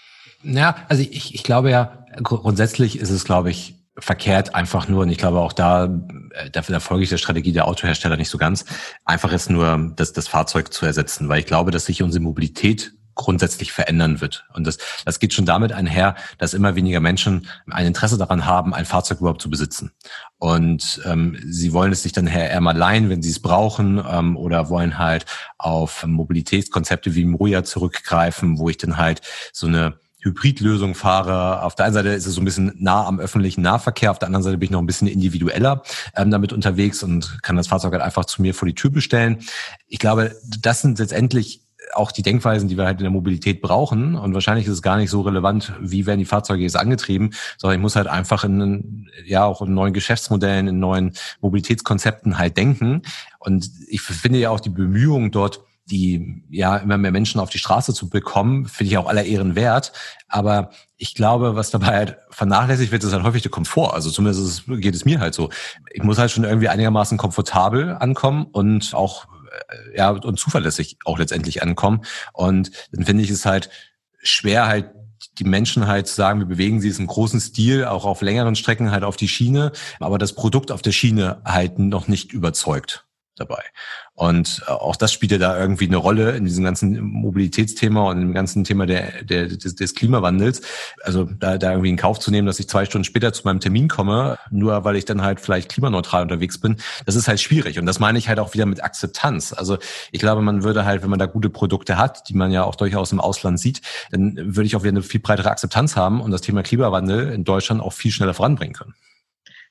Speaker 2: Ja, also ich, ich glaube ja, grundsätzlich ist es, glaube ich, verkehrt einfach nur, und ich glaube auch da, äh, dafür da folge ich der Strategie der Autohersteller nicht so ganz, einfach jetzt nur das, das Fahrzeug zu ersetzen, weil ich glaube, dass sich unsere Mobilität grundsätzlich verändern wird. Und das, das geht schon damit einher, dass immer weniger Menschen ein Interesse daran haben, ein Fahrzeug überhaupt zu besitzen. Und ähm, sie wollen es sich dann eher mal leihen, wenn sie es brauchen, ähm, oder wollen halt auf Mobilitätskonzepte wie Moja zurückgreifen, wo ich dann halt so eine Hybridlösung fahre. Auf der einen Seite ist es so ein bisschen nah am öffentlichen Nahverkehr, auf der anderen Seite bin ich noch ein bisschen individueller ähm, damit unterwegs und kann das Fahrzeug halt einfach zu mir vor die Tür bestellen. Ich glaube, das sind letztendlich auch die Denkweisen, die wir halt in der Mobilität brauchen. Und wahrscheinlich ist es gar nicht so relevant, wie werden die Fahrzeuge jetzt angetrieben, sondern ich muss halt einfach in, ja, auch in neuen Geschäftsmodellen, in neuen Mobilitätskonzepten halt denken. Und ich finde ja auch die Bemühungen dort, die ja immer mehr Menschen auf die Straße zu bekommen, finde ich auch aller Ehren wert. Aber ich glaube, was dabei halt vernachlässigt wird, ist halt häufig der Komfort. Also zumindest geht es mir halt so. Ich muss halt schon irgendwie einigermaßen komfortabel ankommen und auch ja und zuverlässig auch letztendlich ankommen. Und dann finde ich es halt schwer halt die Menschen halt sagen, wir bewegen sie im großen Stil, auch auf längeren Strecken halt auf die Schiene, aber das Produkt auf der Schiene halt noch nicht überzeugt dabei. Und äh, auch das spielt ja da irgendwie eine Rolle in diesem ganzen Mobilitätsthema und im ganzen Thema der, der, des, des Klimawandels. Also da, da irgendwie in Kauf zu nehmen, dass ich zwei Stunden später zu meinem Termin komme, nur weil ich dann halt vielleicht klimaneutral unterwegs bin, das ist halt schwierig. Und das meine ich halt auch wieder mit Akzeptanz. Also ich glaube, man würde halt, wenn man da gute Produkte hat, die man ja auch durchaus im Ausland sieht, dann würde ich auch wieder eine viel breitere Akzeptanz haben und das Thema Klimawandel in Deutschland auch viel schneller voranbringen können.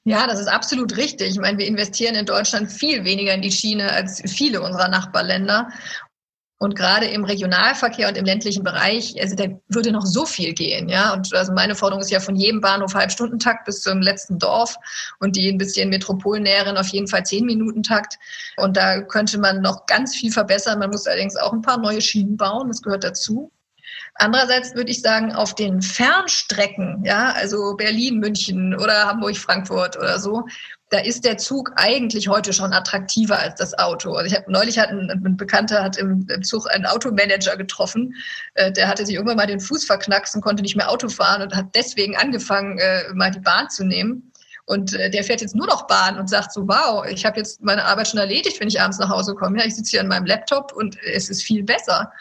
Speaker 3: Ja, das ist absolut richtig. Ich meine, wir investieren in Deutschland viel weniger in die Schiene als viele unserer Nachbarländer. Und gerade im Regionalverkehr und im ländlichen Bereich, also da würde noch so viel gehen, ja. Und also meine Forderung ist ja von jedem Bahnhof Halbstundentakt bis zum letzten Dorf und die ein bisschen metropolnäheren auf jeden Fall zehn Minuten Takt. Und da könnte man noch ganz viel verbessern. Man muss allerdings auch ein paar neue Schienen bauen. Das gehört dazu. Andererseits würde ich sagen, auf den Fernstrecken, ja, also Berlin, München oder Hamburg, Frankfurt oder so, da ist der Zug eigentlich heute schon attraktiver als das Auto. Also ich habe neulich hat ein, ein, Bekannter hat im, im, Zug einen Automanager getroffen, äh, der hatte sich irgendwann mal den Fuß verknackst und konnte nicht mehr Auto fahren und hat deswegen angefangen, äh, mal die Bahn zu nehmen. Und äh, der fährt jetzt nur noch Bahn und sagt so, wow, ich habe jetzt meine Arbeit schon erledigt, wenn ich abends nach Hause komme. Ja, ich sitze hier an meinem Laptop und es ist viel besser.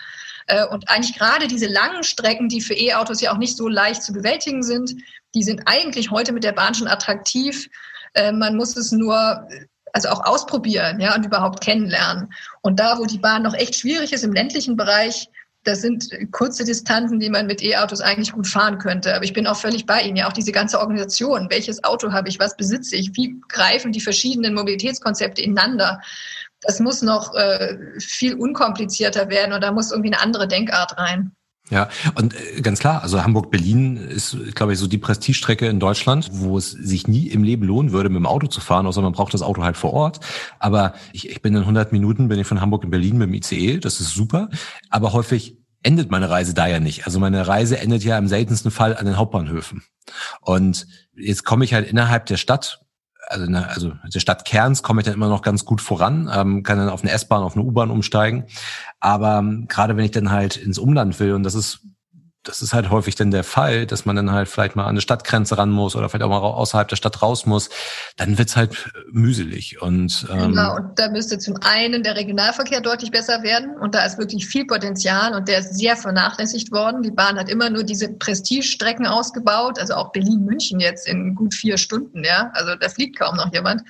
Speaker 3: Äh, und eigentlich gerade diese langen Strecken, die für E-Autos ja auch nicht so leicht zu bewältigen sind, die sind eigentlich heute mit der Bahn schon attraktiv. Äh, man muss es nur also auch ausprobieren ja, und überhaupt kennenlernen. Und da, wo die Bahn noch echt schwierig ist im ländlichen Bereich, das sind kurze Distanzen, die man mit E-Autos eigentlich gut fahren könnte. Aber ich bin auch völlig bei Ihnen. Ja, auch diese ganze Organisation. Welches Auto habe ich? Was besitze ich? Wie greifen die verschiedenen Mobilitätskonzepte ineinander? Das muss noch äh, viel unkomplizierter werden und da muss irgendwie eine andere Denkart rein.
Speaker 2: Ja, und äh, ganz klar, also Hamburg-Berlin ist, glaube ich, so die Prestigestrecke in Deutschland, wo es sich nie im Leben lohnen würde, mit dem Auto zu fahren, außer man braucht das Auto halt vor Ort. Aber ich, ich bin in 100 Minuten, bin ich von Hamburg in Berlin mit dem ICE, das ist super. Aber häufig endet meine Reise da ja nicht. Also meine Reise endet ja im seltensten Fall an den Hauptbahnhöfen. Und jetzt komme ich halt innerhalb der Stadt also, ne, also der Stadt Kerns komme ich dann immer noch ganz gut voran, ähm, kann dann auf eine S-Bahn, auf eine U-Bahn umsteigen. Aber ähm, gerade wenn ich dann halt ins Umland will, und das ist das ist halt häufig dann der Fall, dass man dann halt vielleicht mal an eine Stadtgrenze ran muss oder vielleicht auch mal außerhalb der Stadt raus muss, dann wird's halt mühselig. Und,
Speaker 3: ähm, genau, und da müsste zum einen der Regionalverkehr deutlich besser werden und da ist wirklich viel Potenzial und der ist sehr vernachlässigt worden. Die Bahn hat immer nur diese Prestigestrecken ausgebaut, also auch Berlin-München jetzt in gut vier Stunden, ja. Also da fliegt kaum noch jemand.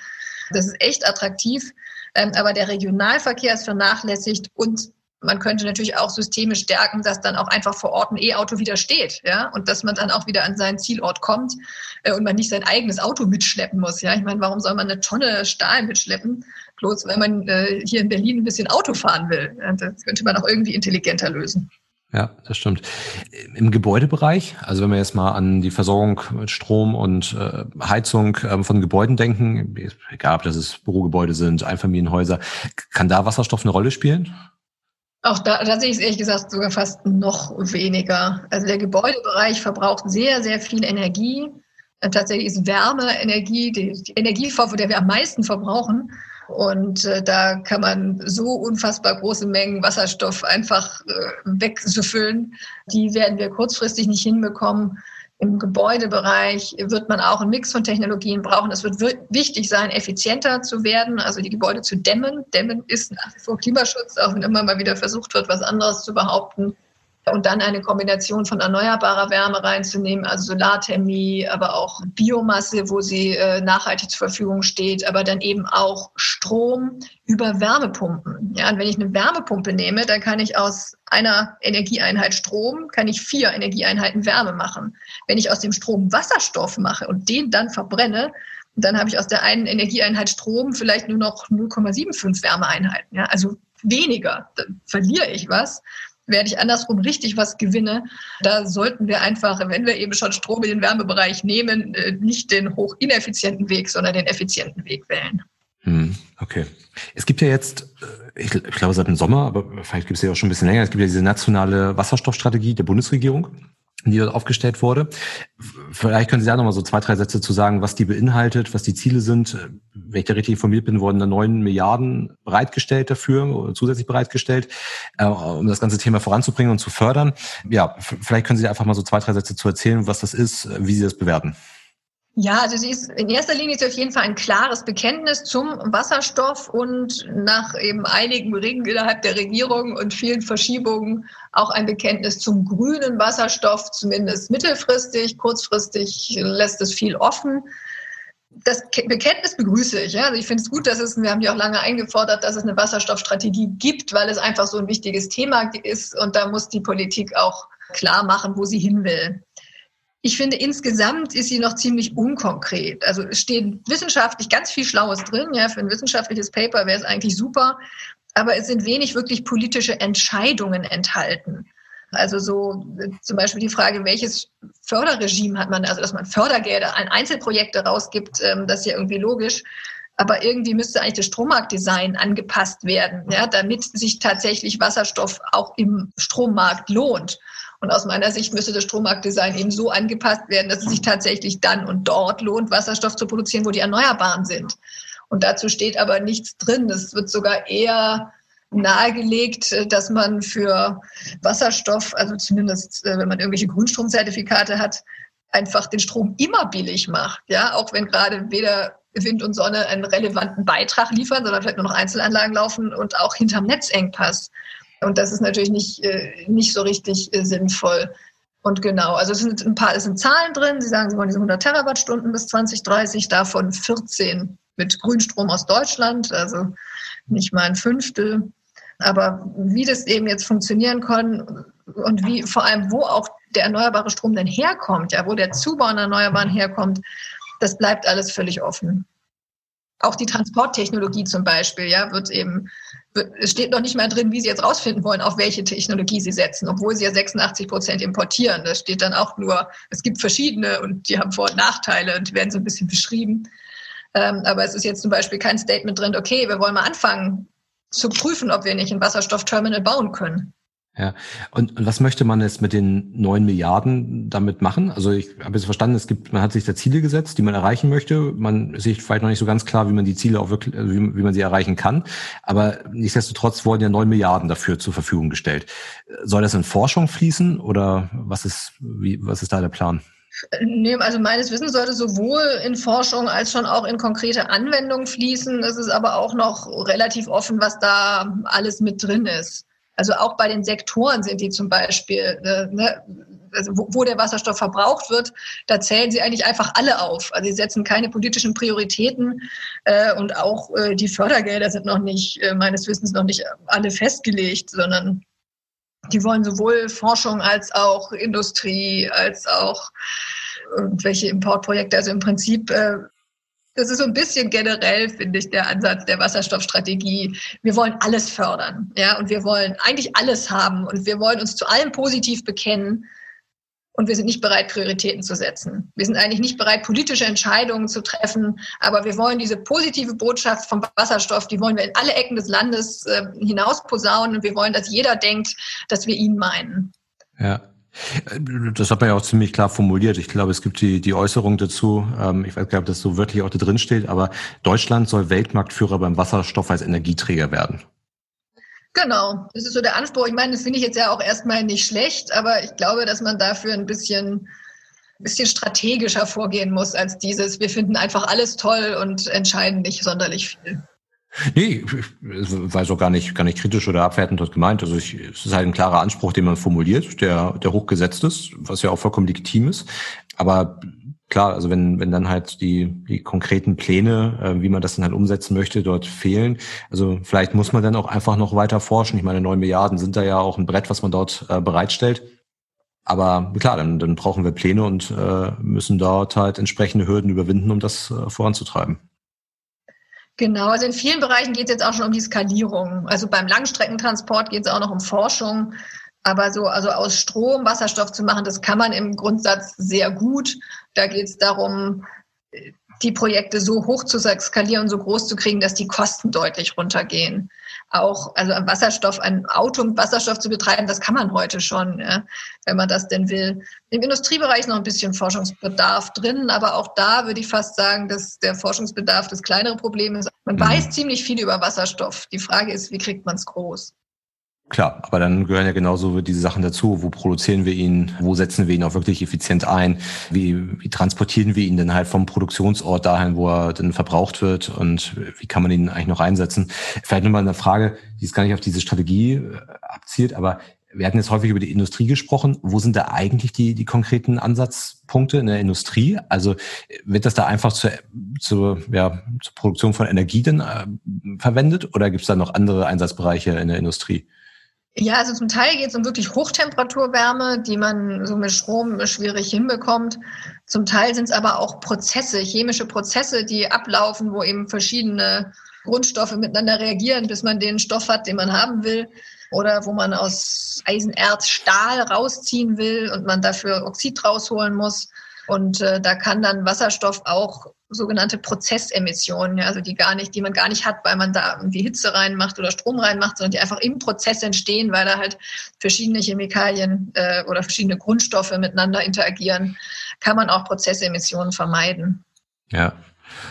Speaker 3: Das ist echt attraktiv. Ähm, aber der Regionalverkehr ist vernachlässigt und man könnte natürlich auch Systeme stärken, dass dann auch einfach vor Ort ein E-Auto wieder steht, ja, und dass man dann auch wieder an seinen Zielort kommt äh, und man nicht sein eigenes Auto mitschleppen muss, ja. Ich meine, warum soll man eine Tonne Stahl mitschleppen, bloß weil man äh, hier in Berlin ein bisschen Auto fahren will? Das könnte man auch irgendwie intelligenter lösen.
Speaker 2: Ja, das stimmt. Im Gebäudebereich, also wenn wir jetzt mal an die Versorgung mit Strom und äh, Heizung ähm, von Gebäuden denken, egal ob das Bürogebäude sind, Einfamilienhäuser, kann da Wasserstoff eine Rolle spielen?
Speaker 3: Auch da, da sehe ehrlich gesagt sogar fast noch weniger. Also der Gebäudebereich verbraucht sehr, sehr viel Energie. Äh, tatsächlich ist Wärme Energie, die, die der wir am meisten verbrauchen. Und äh, da kann man so unfassbar große Mengen Wasserstoff einfach äh, wegsüffeln. Die werden wir kurzfristig nicht hinbekommen. Im Gebäudebereich wird man auch einen Mix von Technologien brauchen. Es wird wichtig sein, effizienter zu werden, also die Gebäude zu dämmen. Dämmen ist nach wie vor Klimaschutz, auch wenn immer mal wieder versucht wird, was anderes zu behaupten. Und dann eine Kombination von erneuerbarer Wärme reinzunehmen, also Solarthermie, aber auch Biomasse, wo sie äh, nachhaltig zur Verfügung steht, aber dann eben auch Strom über Wärmepumpen. Ja, und wenn ich eine Wärmepumpe nehme, dann kann ich aus einer Energieeinheit Strom, kann ich vier Energieeinheiten Wärme machen. Wenn ich aus dem Strom Wasserstoff mache und den dann verbrenne, dann habe ich aus der einen Energieeinheit Strom vielleicht nur noch 0,75 Wärmeeinheiten. Ja, also weniger. Dann verliere ich was werde ich andersrum richtig was gewinne. Da sollten wir einfach, wenn wir eben schon Strom in den Wärmebereich nehmen, äh, nicht den hoch ineffizienten Weg, sondern den effizienten Weg wählen.
Speaker 2: Hm, okay. Es gibt ja jetzt, äh, ich, glaube seit dem Sommer, aber vielleicht gibt es ja auch schon ein bisschen länger, es gibt ja diese nationale Wasserstoffstrategie der Bundesregierung die dort aufgestellt wurde. Vielleicht können Sie da nochmal so zwei, drei Sätze zu sagen, was die beinhaltet, was die Ziele sind. Wenn ich da richtig informiert bin, wurden da neun Milliarden bereitgestellt dafür, zusätzlich bereitgestellt, äh, um das ganze Thema voranzubringen und zu fördern. Ja, vielleicht können Sie einfach mal so zwei, drei Sätze zu erzählen, was das ist, wie Sie das bewerten.
Speaker 3: Ja, also sie ist in erster Linie ist auf jeden Fall ein klares Bekenntnis zum Wasserstoff und nach eben einigen Ringen innerhalb der Regierung und vielen Verschiebungen auch ein Bekenntnis zum grünen Wasserstoff, zumindest mittelfristig. Kurzfristig lässt es viel offen. Das Bekenntnis begrüße ich. Also ich finde es gut, dass es, wir haben ja auch lange eingefordert, dass es eine Wasserstoffstrategie gibt, weil es einfach so ein wichtiges Thema ist und da muss die Politik auch klar machen, wo sie hin will. Ich finde, insgesamt ist sie noch ziemlich unkonkret. Also es steht wissenschaftlich ganz viel Schlaues drin. Ja, für ein wissenschaftliches Paper wäre es eigentlich super. Aber es sind wenig wirklich politische Entscheidungen enthalten. Also so zum Beispiel die Frage, welches Förderregime hat man, also dass man Fördergelder an Einzelprojekte rausgibt, ähm, das ist ja irgendwie logisch. Aber irgendwie müsste eigentlich das Strommarktdesign angepasst werden, ja, damit sich tatsächlich Wasserstoff auch im Strommarkt lohnt. Und aus meiner Sicht müsste das Strommarktdesign eben so angepasst werden, dass es sich tatsächlich dann und dort lohnt, Wasserstoff zu produzieren, wo die Erneuerbaren sind. Und dazu steht aber nichts drin. Es wird sogar eher nahegelegt, dass man für Wasserstoff, also zumindest äh, wenn man irgendwelche Grundstromzertifikate hat, einfach den Strom immer billig macht. Ja, auch wenn gerade weder Wind und Sonne einen relevanten Beitrag liefern, sondern vielleicht nur noch Einzelanlagen laufen und auch hinterm Netzengpass. Und das ist natürlich nicht, äh, nicht so richtig äh, sinnvoll. Und genau, also es sind ein paar, es sind Zahlen drin. Sie sagen, Sie wollen diese 100 Terawattstunden bis 2030, davon 14 mit Grünstrom aus Deutschland, also nicht mal ein Fünftel. Aber wie das eben jetzt funktionieren kann und wie vor allem, wo auch der erneuerbare Strom denn herkommt, ja, wo der Zubau an Erneuerbaren herkommt, das bleibt alles völlig offen. Auch die Transporttechnologie zum Beispiel, ja, wird eben es steht noch nicht mal drin, wie sie jetzt rausfinden wollen, auf welche Technologie sie setzen, obwohl sie ja 86 Prozent importieren. Da steht dann auch nur, es gibt verschiedene und die haben Vor- und Nachteile und die werden so ein bisschen beschrieben. Ähm, aber es ist jetzt zum Beispiel kein Statement drin, okay, wir wollen mal anfangen zu prüfen, ob wir nicht ein Wasserstoffterminal bauen können.
Speaker 2: Ja, und, und was möchte man jetzt mit den neun Milliarden damit machen? Also ich habe jetzt verstanden, es gibt, man hat sich da Ziele gesetzt, die man erreichen möchte. Man ist sich vielleicht noch nicht so ganz klar, wie man die Ziele auch wirklich, wie, wie man sie erreichen kann. Aber nichtsdestotrotz wurden ja neun Milliarden dafür zur Verfügung gestellt. Soll das in Forschung fließen oder was ist, wie, was ist da der Plan?
Speaker 3: Nee, also meines Wissens sollte sowohl in Forschung als schon auch in konkrete Anwendung fließen. Es ist aber auch noch relativ offen, was da alles mit drin ist. Also auch bei den Sektoren sind die zum Beispiel, äh, ne, also wo, der Wasserstoff verbraucht wird, da zählen sie eigentlich einfach alle auf. Also sie setzen keine politischen Prioritäten äh, und auch äh, die Fördergelder sind noch nicht, äh, meines Wissens noch nicht alle festgelegt, sondern die wollen sowohl Forschung als auch Industrie, als auch irgendwelche Importprojekte. Also im Prinzip äh, das ist so ein bisschen generell, finde ich, der Ansatz der Wasserstoffstrategie. Wir wollen alles fördern, ja, und wir wollen eigentlich alles haben und wir wollen uns zu allem positiv bekennen. Und wir sind nicht bereit, Prioritäten zu setzen. Wir sind eigentlich nicht bereit, politische Entscheidungen zu treffen. Aber wir wollen diese positive Botschaft vom Wasserstoff, die wollen wir in alle Ecken des Landes äh, hinaus posaunen. Und wir wollen, dass jeder denkt, dass wir ihn meinen.
Speaker 2: Ja, das hat man ja auch ziemlich klar formuliert. Ich glaube, es gibt die, die Äußerung dazu, ähm, ich weiß gar nicht, ob das so wörtlich auch da drin steht, aber Deutschland soll Weltmarktführer beim Wasserstoff als Energieträger werden.
Speaker 3: Genau, das ist so der Anspruch. Ich meine, das finde ich jetzt ja auch erstmal nicht schlecht, aber ich glaube, dass man dafür ein bisschen, bisschen strategischer vorgehen muss als dieses, wir finden einfach alles toll und entscheiden nicht sonderlich viel.
Speaker 2: Nee, ich weiß auch gar nicht, gar nicht kritisch oder abwertend dort gemeint. Also ich, es ist halt ein klarer Anspruch, den man formuliert, der, der hochgesetzt ist, was ja auch vollkommen legitim ist. Aber klar, also wenn, wenn dann halt die, die konkreten Pläne, äh, wie man das dann halt umsetzen möchte, dort fehlen, also vielleicht muss man dann auch einfach noch weiter forschen. Ich meine, neun Milliarden sind da ja auch ein Brett, was man dort äh, bereitstellt. Aber klar, dann, dann brauchen wir Pläne und äh, müssen dort halt entsprechende Hürden überwinden, um das äh, voranzutreiben.
Speaker 3: Genau, also in vielen Bereichen geht es jetzt auch schon um die Skalierung. Also beim Langstreckentransport geht es auch noch um Forschung. Aber so, also aus Strom Wasserstoff zu machen, das kann man im Grundsatz sehr gut. Da geht es darum, die Projekte so hoch zu skalieren, so groß zu kriegen, dass die Kosten deutlich runtergehen. Auch, also ein Wasserstoff, ein Auto mit Wasserstoff zu betreiben, das kann man heute schon, ja, wenn man das denn will. Im Industriebereich ist noch ein bisschen Forschungsbedarf drin, aber auch da würde ich fast sagen, dass der Forschungsbedarf das kleinere Problem ist. Man mhm. weiß ziemlich viel über Wasserstoff. Die Frage ist, wie kriegt man es groß?
Speaker 2: Klar, aber dann gehören ja genauso diese Sachen dazu. Wo produzieren wir ihn? Wo setzen wir ihn auch wirklich effizient ein? Wie, wie transportieren wir ihn denn halt vom Produktionsort dahin, wo er dann verbraucht wird? Und wie kann man ihn eigentlich noch einsetzen? Vielleicht nochmal eine Frage, die ist gar nicht auf diese Strategie äh, abzielt, aber wir hatten jetzt häufig über die Industrie gesprochen. Wo sind da eigentlich die, die konkreten Ansatzpunkte in der Industrie? Also wird das da einfach zur, zur, ja, zur Produktion von Energie denn äh, verwendet oder gibt es da noch andere Einsatzbereiche in der Industrie?
Speaker 3: Ja, also zum Teil geht es um wirklich Hochtemperaturwärme, die man so mit Strom schwierig hinbekommt. Zum Teil sind es aber auch Prozesse, chemische Prozesse, die ablaufen, wo eben verschiedene Grundstoffe miteinander reagieren, bis man den Stoff hat, den man haben will. Oder wo man aus Eisenerz Stahl rausziehen will und man dafür Oxid rausholen muss. Und äh, da kann dann Wasserstoff auch sogenannte Prozessemissionen, ja, also die gar nicht, die man gar nicht hat, weil man da irgendwie Hitze reinmacht oder Strom reinmacht, sondern die einfach im Prozess entstehen, weil da halt verschiedene Chemikalien äh, oder verschiedene Grundstoffe miteinander interagieren, kann man auch Prozessemissionen vermeiden.
Speaker 2: Ja,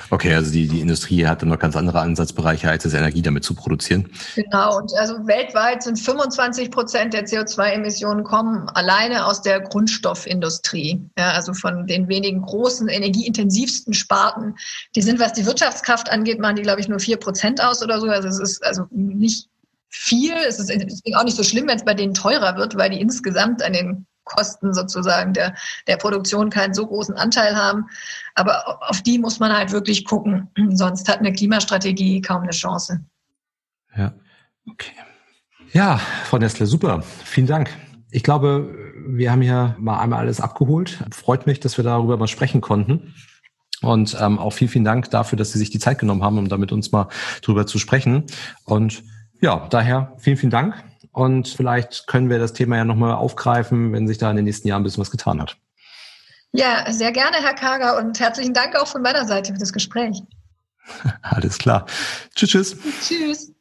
Speaker 2: Okay, also die, die Industrie hat dann noch ganz andere Ansatzbereiche, als das Energie damit zu produzieren.
Speaker 3: Genau, und also weltweit sind 25 Prozent der CO2-Emissionen kommen alleine aus der Grundstoffindustrie. Ja, also von den wenigen großen, energieintensivsten Sparten. Die sind, was die Wirtschaftskraft angeht, machen die, glaube ich, nur vier Prozent aus oder so. Also es ist also nicht viel. Es ist auch nicht so schlimm, wenn es bei denen teurer wird, weil die insgesamt an den Kosten sozusagen der, der Produktion keinen so großen Anteil haben. Aber auf die muss man halt wirklich gucken. Sonst hat eine Klimastrategie kaum eine Chance.
Speaker 2: Ja, okay. Ja, Frau Nestle, super. Vielen Dank. Ich glaube, wir haben hier mal einmal alles abgeholt. Freut mich, dass wir darüber mal sprechen konnten. Und ähm, auch vielen, vielen Dank dafür, dass Sie sich die Zeit genommen haben, um da mit uns mal drüber zu sprechen. Und ja, daher vielen, vielen Dank. Und vielleicht können wir das Thema ja nochmal aufgreifen, wenn sich da in den nächsten Jahren ein bisschen was getan hat.
Speaker 3: Ja, sehr gerne, Herr Kager, und herzlichen Dank auch von meiner Seite für das Gespräch.
Speaker 2: Alles klar. Tschüss, tschüss. Tschüss.